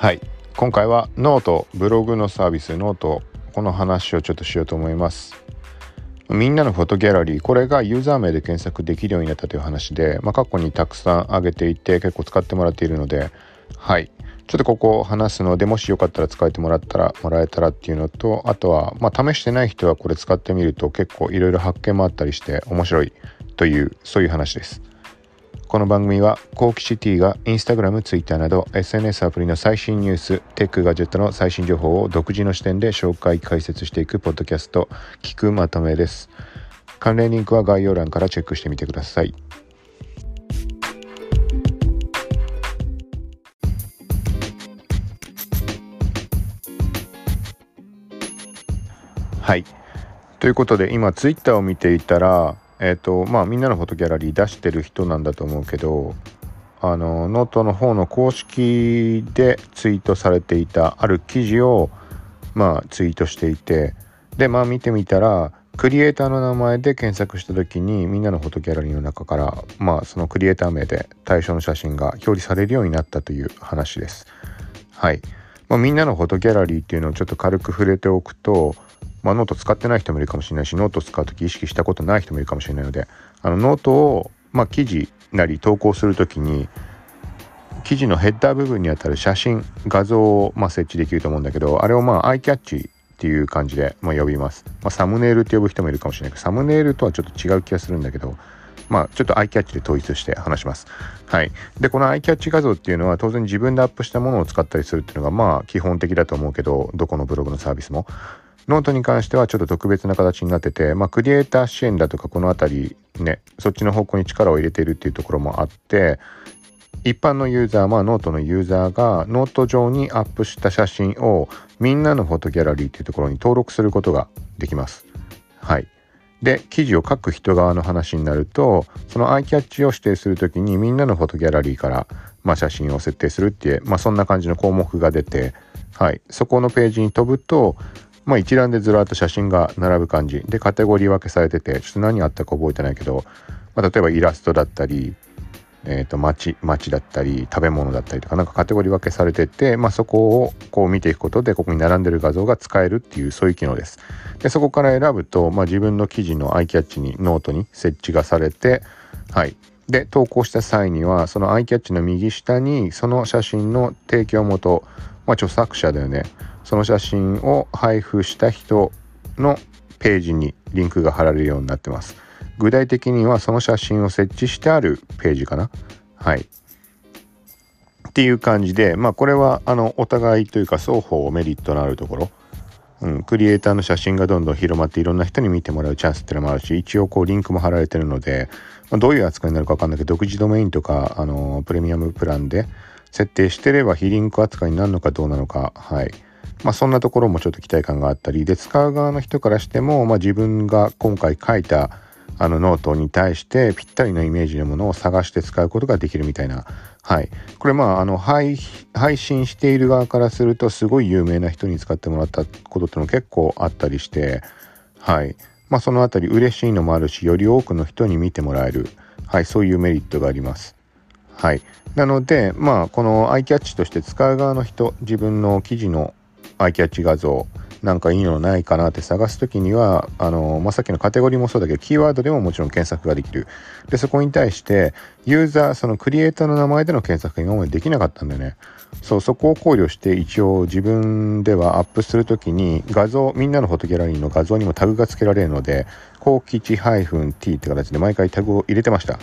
はい。今回はノートブログのサービスノートこの話をちょっとしようと思います。みんなのフォトギャラリーこれがユーザー名で検索できるようになったという話で、まあ、過去にたくさん上げていて結構使ってもらっているのではい。ちょっとここ話すのでもしよかったら使えてもらったらもらえたらっていうのとあとはまあ試してない人はこれ使ってみると結構いろいろ発見もあったりして面白いというそういう話です。この番組はコーキシティがインスタグラム、ツイッターなど SNS アプリの最新ニュース、テックガジェットの最新情報を独自の視点で紹介解説していくポッドキャスト聞くまとめです。関連リンクは概要欄からチェックしてみてください。はい。ということで今ツイッターを見ていたらえっ、ー、とまあみんなのフォトギャラリー出してる人なんだと思うけどあのノートの方の公式でツイートされていたある記事をまあツイートしていてでまあ見てみたらクリエイターの名前で検索した時にみんなのフォトギャラリーの中からまあそのクリエイター名で対象の写真が表示されるようになったという話です。はい。まあ、みんなのフォトギャラリーっていうのをちょっと軽く触れておくとまあ、ノート使ってない人もいるかもしれないしノート使う時意識したことない人もいるかもしれないのであのノートを、まあ、記事なり投稿する時に記事のヘッダー部分にあたる写真画像を、まあ、設置できると思うんだけどあれをまあアイキャッチっていう感じで、まあ、呼びます、まあ、サムネイルって呼ぶ人もいるかもしれないけどサムネイルとはちょっと違う気がするんだけどまあちょっとアイキャッチで統一して話します。はい。で、このアイキャッチ画像っていうのは当然自分でアップしたものを使ったりするっていうのがまあ基本的だと思うけど、どこのブログのサービスも。ノートに関してはちょっと特別な形になってて、まあ、クリエイター支援だとかこの辺りね、そっちの方向に力を入れているっていうところもあって、一般のユーザー、まあノートのユーザーがノート上にアップした写真をみんなのフォトギャラリーっていうところに登録することができます。はい。で、記事を書く人側の話になると、そのアイキャッチを指定するときにみんなのフォトギャラリーから、まあ、写真を設定するっていう、まあそんな感じの項目が出て、はい。そこのページに飛ぶと、まあ一覧でずらっと写真が並ぶ感じでカテゴリー分けされててちょっと何あったか覚えてないけど、まあ、例えばイラストだったり、えー、と街だったり食べ物だったりとかなんかカテゴリー分けされてて、まあ、そこをこう見ていくことでここに並んでる画像が使えるっていうそういう機能です。でそこから選ぶと、まあ、自分の記事のアイキャッチにノートに設置がされてはいで投稿した際にはそのアイキャッチの右下にその写真の提供元、まあ、著作者だよねその写真を配布した人のページにリンクが貼られるようになってます。具体的にはその写真を設置してあるページかな。はい。っていう感じで、まあこれはあのお互いというか双方メリットのあるところ。うん、クリエイターの写真がどんどん広まっていろんな人に見てもらうチャンスっていうのもあるし一応こうリンクも貼られてるので、まあ、どういう扱いになるか分かんないけど独自ドメインとかあのプレミアムプランで設定してれば被リンク扱いになるのかどうなのかはいまあ、そんなところもちょっと期待感があったりで使う側の人からしても、まあ、自分が今回書いたあのノートに対してぴったりのイメージのものを探して使うことができるみたいな。はい。これまあ、あの配、配信している側からするとすごい有名な人に使ってもらったことってのも結構あったりして、はい。まあそのあたり嬉しいのもあるし、より多くの人に見てもらえる。はい、そういうメリットがあります。はい。なので、まあ、このアイキャッチとして使う側の人、自分の記事のアイキャッチ画像なんかいいのないかなって探す時にはあの、まあ、さっきのカテゴリーもそうだけどキーワードでももちろん検索ができる。でそこに対してユーザーそのクリエイターの名前での検索が今までできなかったんだよね。そうそこを考慮して一応自分ではアップする時に画像みんなのフォトギャラリーの画像にもタグが付けられるので高吉 -t って形で毎回タグを入れてました。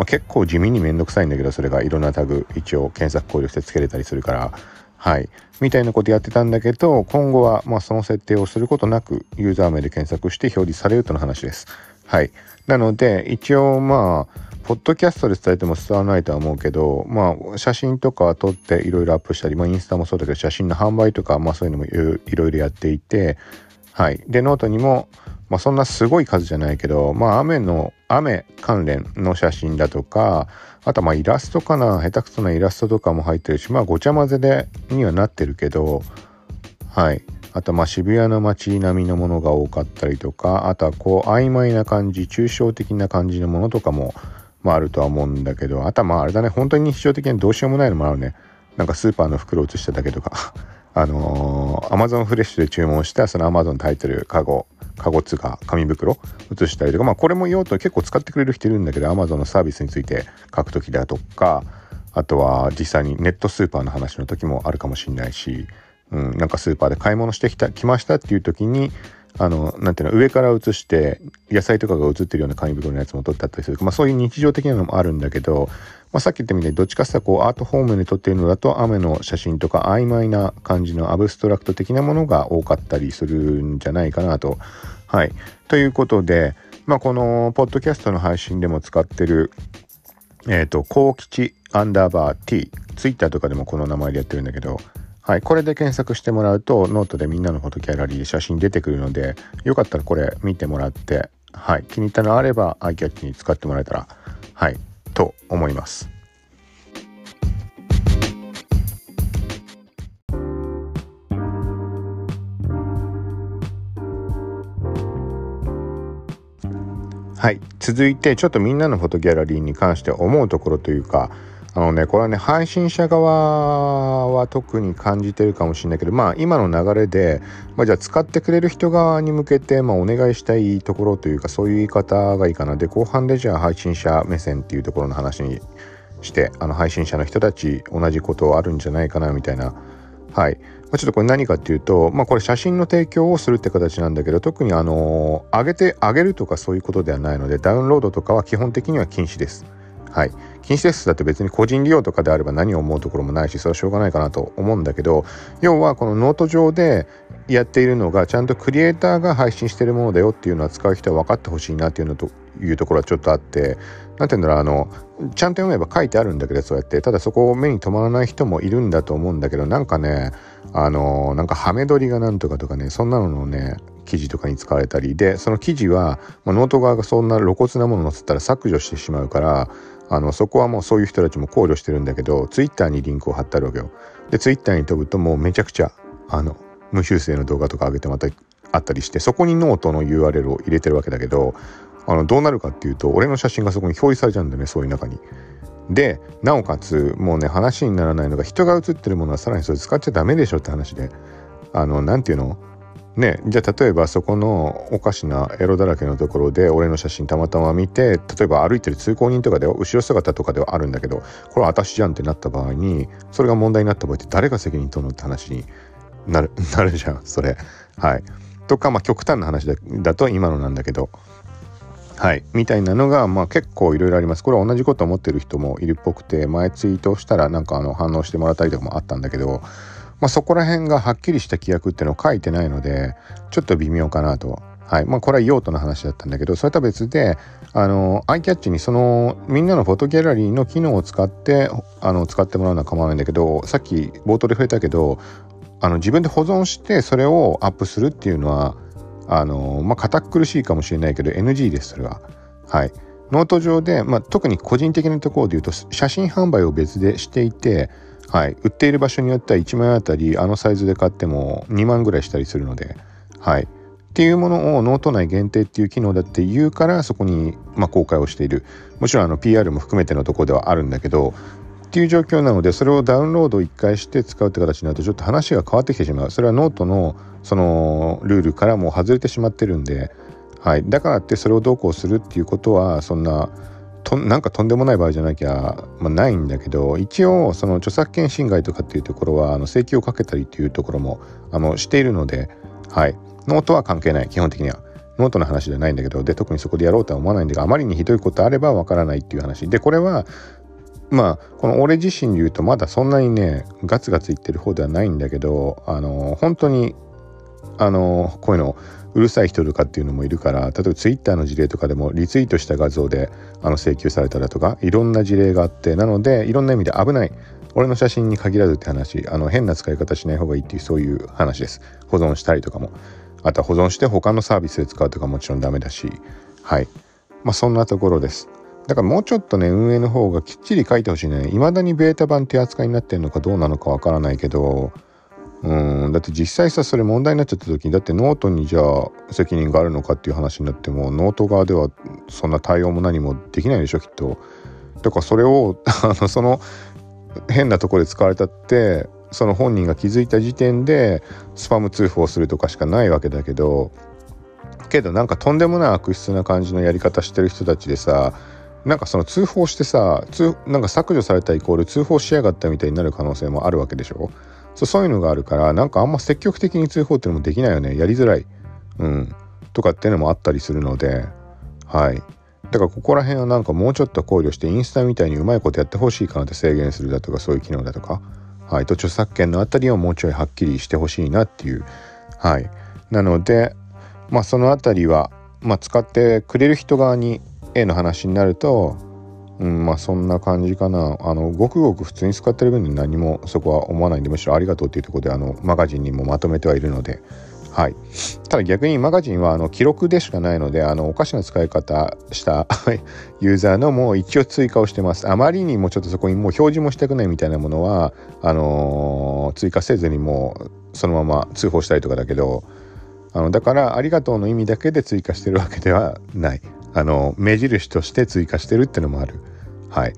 まあ、結構地味にめんどくさいんだけどそれがいろんなタグ一応検索考慮して付けれたりするからはい。みたいなことやってたんだけど、今後はまその設定をすることなく、ユーザー名で検索して表示されるとの話です。はい。なので、一応まあ、ポッドキャストで伝えても伝わらないとは思うけど、まあ、写真とか撮っていろいろアップしたり、まあ、インスタもそうだけど、写真の販売とか、まあそういうのもいろいろやっていて、はい。で、ノートにも、まあそんなすごい数じゃないけど、まあ雨の、雨関連の写真だとか、あとまあイラストかな。下手くそなイラストとかも入ってるしまあごちゃ混ぜでにはなってるけどはい。あとまあ渋谷の街並みのものが多かったりとかあとはこう曖昧な感じ抽象的な感じのものとかもまああるとは思うんだけどあとはまああれだね。本当に日常的にどうしようもないのもあるね。なんかスーパーの袋を写しただけとか。あのー、アマゾンフレッシュで注文したそのアマゾンタイトルカゴカゴつが紙袋移したりとかまあこれも用途結構使ってくれる人いるんだけどアマゾンのサービスについて書く時だとかあとは実際にネットスーパーの話の時もあるかもしれないし、うん、なんかスーパーで買い物してきた来ましたっていう時にあのなんていうの上から写して野菜とかが写ってるような紙袋のやつも撮ってあったりする。まあそういう日常的なのもあるんだけど、まあ、さっき言ったみたいにどっちかっていうとこうアートフォームで撮ってるのだと雨の写真とか曖昧な感じのアブストラクト的なものが多かったりするんじゃないかなと。はい、ということで、まあ、このポッドキャストの配信でも使ってるえっ、ー、と、幸吉アンダーバー T、ツイッターとかでもこの名前でやってるんだけど、はい、これで検索してもらうと、ノートでみんなのフォトギャラリーで写真出てくるので、よかったらこれ見てもらって、はい、気に入ったのあれば、アイキャッチに使ってもらえたら、はい、と思います。はい。続いて、ちょっとみんなのフォトギャラリーに関して思うところというか、あのね、これはね、配信者側は特に感じてるかもしれないけど、まあ今の流れで、まあじゃあ使ってくれる人側に向けて、まあお願いしたいところというか、そういう言い方がいいかな。で、後半でじゃあ配信者目線っていうところの話にして、あの配信者の人たち同じことあるんじゃないかなみたいな。はい。ま、ちょっとこれ何かっていうと、まあ、これ写真の提供をするって形なんだけど特にあの上げて上げるとかそういうことではないのでダウンロードとかは基本的には禁止です。はい、禁止です。だって別に個人利用とかであれば何を思うところもないしそれはしょうがないかなと思うんだけど要はこのノート上でやっているのがちゃんとクリエイターが配信してるものだよっていうのは使う人は分かってほしいなっていうのというところはちょっとあって何て言うんだろうあのちゃんと読めば書いてあるんだけどそうやって。ただそこを目に留まらない人もいるんだと思うんだけどなんかねあのなんかハメ撮りがなんとかとかねそんなののね記事とかに使われたりでその記事は、まあ、ノート側がそんな露骨なもの載せたら削除してしまうからあのそこはもうそういう人たちも考慮してるんだけどツイッターにリンクを貼ってあるわけよ。でツイッターに飛ぶともうめちゃくちゃあの無修正の動画とか上げてまたあったりしてそこにノートの URL を入れてるわけだけどあのどうなるかっていうと俺の写真がそこに表示されちゃうんだよねそういう中に。でなおかつもうね話にならないのが人が写ってるものはさらにそれ使っちゃダメでしょって話で。あの何て言うの？ねじゃあ例えばそこのおかしなエロだらけのところで俺の写真たまたま見て例えば歩いてる通行人とかで後ろ姿とかではあるんだけどこれ私じゃんってなった場合にそれが問題になった場合って誰が責任取るのって話になる なるじゃんそれ。はい。とかまあ極端な話だと今のなんだけど。はい、みたいなのが、まあ、結構いろいろあります。これは同じこと思ってる人もいるっぽくて前ツイートしたらなんかあの反応してもらったりとかもあったんだけど、まあ、そこら辺がはっきりした規約っていうのを書いてないのでちょっと微妙かなと。はいまあ、これは用途の話だったんだけどそれとは別であのアイキャッチにそのみんなのフォトギャラリーの機能を使ってあの使ってもらうのは構わないんだけどさっき冒頭で触れたけどあの自分で保存してそれをアップするっていうのはあのまあ堅苦しいかもしれないけど NG ですそれは。はい。ノート上で、まあ、特に個人的なところで言うと写真販売を別でしていて、はい、売っている場所によっては1万円あたりあのサイズで買っても2万ぐらいしたりするので、はい、っていうものをノート内限定っていう機能だって言うからそこに、ま、公開をしている。もちろんあの PR も含めてのとこではあるんだけどっていう状況なのでそれをダウンロード1回して使うって形になるとちょっと話が変わってきてしまう。それはノートのそのルールからも外れてしまってるんで、はい、だからってそれをどうこうするっていうことはそんなとなんかとんでもない場合じゃなきゃ、まあ、ないんだけど一応その著作権侵害とかっていうところはあの請求をかけたりっていうところもあのしているので、はい、ノートは関係ない。基本的には。ノートの話じゃないんだけどで特にそこでやろうとは思わないんだがあまりにひどいことあればわからないっていう話。でこれはまあこの俺自身で言うとまだそんなにねガツガツ言ってる方ではないんだけどあの本当にあのこういうのうるさい人とかっていうのもいるから例えばツイッターの事例とかでもリツイートした画像であの請求されたらとかいろんな事例があってなのでいろんな意味で危ない。俺の写真に限らずって話。あの変な使い方しない方がいいっていうそういう話です。保存したりとかも。あとは保存して他のサービスで使うとかもちろんダメだし。はい。まあそんなところです。だからもうちょっとね運営の方がきっちり書いてほしいね未だにベータ版っていう扱いになってるのかどうなのかわからないけどうんだって実際さそれ問題になっちゃった時にだってノートにじゃあ責任があるのかっていう話になってもノート側ではそんな対応も何もできないでしょきっと。だからそれを あのその変なとこで使われたってその本人が気づいた時点でスパム通報するとかしかないわけだけどけどなんかとんでもない悪質な感じのやり方してる人たちでさなんかその通報してさ通なんか削除されたイコール通報しやがったみたいになる可能性もあるわけでしょ？そうそういうのがあるからなんかあんま積極的に通報っていうのもできないよね。やりづらい、うん、とかっていうのもあったりするので。はい。だからここら辺はなんかもうちょっと考慮してインスタみたいにうまいことやってほしいかなって制限するだとかそういう機能だとか。はい。と著作権のあたりをもうちょいはっきりしてほしいなっていう。はい。なのでまあそのあたりはまあ使ってくれる人側に A の話になるとうんまあそんな感じかな。あのごくごく普通に使ってる分に何もそこは思わないんでむしろありがとうっていうとこであのマガジンにもまとめてはいるので。はい、ただ逆にマガジンはあの記録でしかないのであのおかしな使い方したユーザーのもう一応追加をしてます。あまりにもちょっとそこにもう表示もしたくないみたいなものはあのー、追加せずにもうそのまま通報したりとかだけどあのだからありがとうの意味だけで追加してるわけではない。あの目印として追加してるってのもある。はい。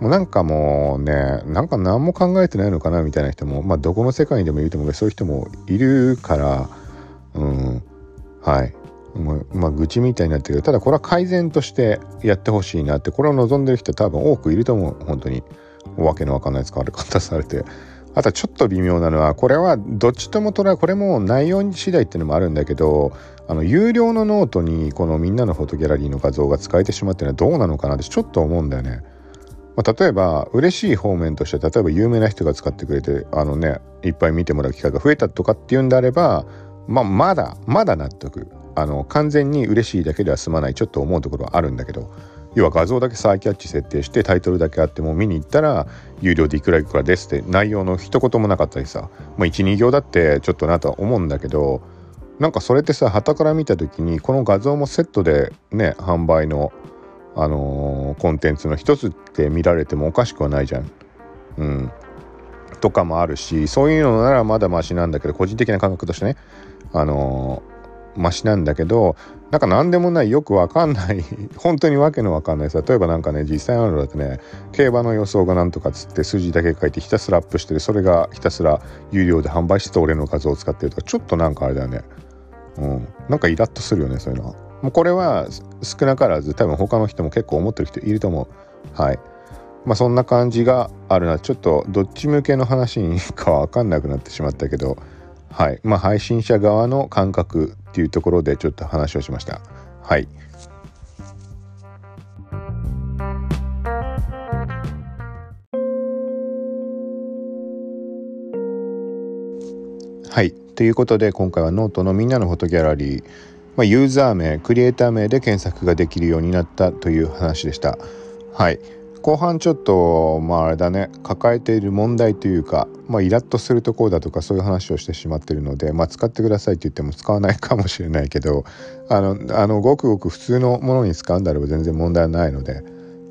もうなんかもうねなんか何も考えてないのかなみたいな人もまあどこの世界にでもいると思うけどそういう人もいるからうん。はい。まあ愚痴みたいになってるけどただこれは改善としてやってほしいなってこれを望んでる人多分多くいると思う。本当に。おわけのわかんない使われ方されて。あとはちょっと微妙なのはこれはどっちとも捉えこれも内容次第っていうのもあるんだけどあの有料のノートにこのみんなのフォトギャラリーの画像が使えてしまってるのはどうなのかなってちょっと思うんだよね。まあ、例えば嬉しい方面として例えば有名な人が使ってくれてあのねいっぱい見てもらう機会が増えたとかっていうんであれば、まあ、まだまだ納得あの完全に嬉しいだけでは済まないちょっと思うところはあるんだけど要は画像だけサーキャッチ設定してタイトルだけあっても見に行ったら有料でいくらいくらですって内容の一言もなかったりさ、まあ、12行だってちょっとなとは思うんだけどなんかそれってさ旗から見た時にこの画像もセットでね販売のあのー、コンテンツの一つって見られてもおかしくはないじゃん。うん、とかもあるしそういうのならまだマシなんだけど個人的な感覚としてねあのー、マシなんだけどなんか何でもないよくわかんない 本当にわけのわかんないさ例えばなんかね実際あるのだとね競馬の予想がなんとかっつって数字だけ書いてひたすらアップしてるそれがひたすら有料で販売して俺の画像を使ってるとかちょっとなんかあれだよね。うん。なんかイラッとするよねそういうのは。もうこれは少なからず多分他の人も結構思ってる人いると思う。はい。まあそんな感じがあるな。ちょっとどっち向けの話にかわかんなくなってしまったけど。はい。まあ配信者側の感覚っていうところでちょっと話をしました。はい。はい。ということで今回はノートのみんなのフォトギャラリー、まあ、ユーザー名クリエイター名で検索ができるようになったという話でした。はい。後半ちょっとまああれだね抱えている問題というか、まあ、イラッとするところだとかそういう話をしてしまってるので、まあ、使ってくださいって言っても使わないかもしれないけどあのあのごくごく普通のものに使うんであれば全然問題ないので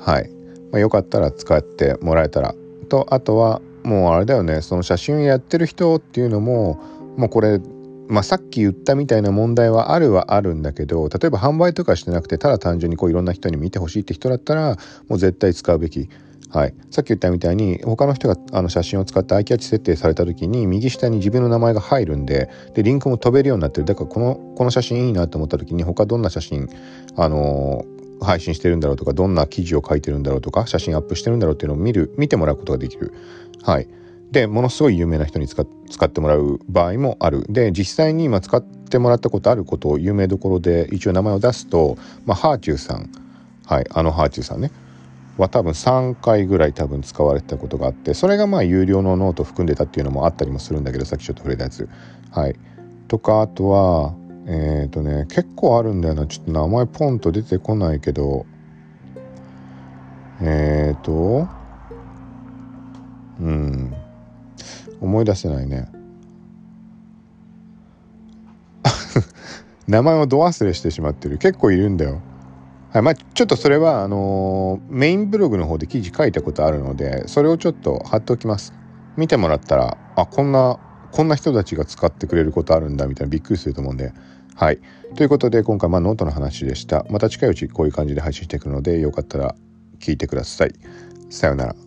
はい、まあ、よかったら使ってもらえたらとあとはもうあれだよねその写真をやってる人っていうのももうこれまあ、さっき言ったみたいな問題はあるはあるんだけど例えば販売とかしてなくてただ単純にこういろんな人に見てほしいって人だったらもう絶対使うべき。はい、さっき言ったみたいに他の人があの写真を使ってアイキャッチ設定された時に右下に自分の名前が入るんででリンクも飛べるようになってるだからこのこの写真いいなと思った時に他どんな写真、あのー、配信してるんだろうとかどんな記事を書いてるんだろうとか写真アップしてるんだろうっていうのを見る見てもらうことができる。はいでものすごい有名な人に使ってもらう場合もある。で実際に今使ってもらったことあることを有名どころで一応名前を出すと、まあ、はあちゅうさん。はいあのはあちゅうさんね。は多分3回ぐらい多分使われてたことがあってそれがまあ有料のノート含んでたっていうのもあったりもするんだけどさっきちょっと触れたやつ。はい。とかあとはえっ、ー、とね結構あるんだよな。ちょっと名前ポンと出てこないけどえっ、ー、とうん。思い出せないね。名前をど忘れしてしまってる。結構いるんだよ。はいまあ、ちょっとそれはあのー、メインブログの方で記事書いたことあるのでそれをちょっと貼っておきます。見てもらったらあこんなこんな人たちが使ってくれることあるんだみたいなびっくりすると思うんで。はい。ということで今回まあノートの話でした。また近いうちこういう感じで配信していくのでよかったら聞いてください。さようなら。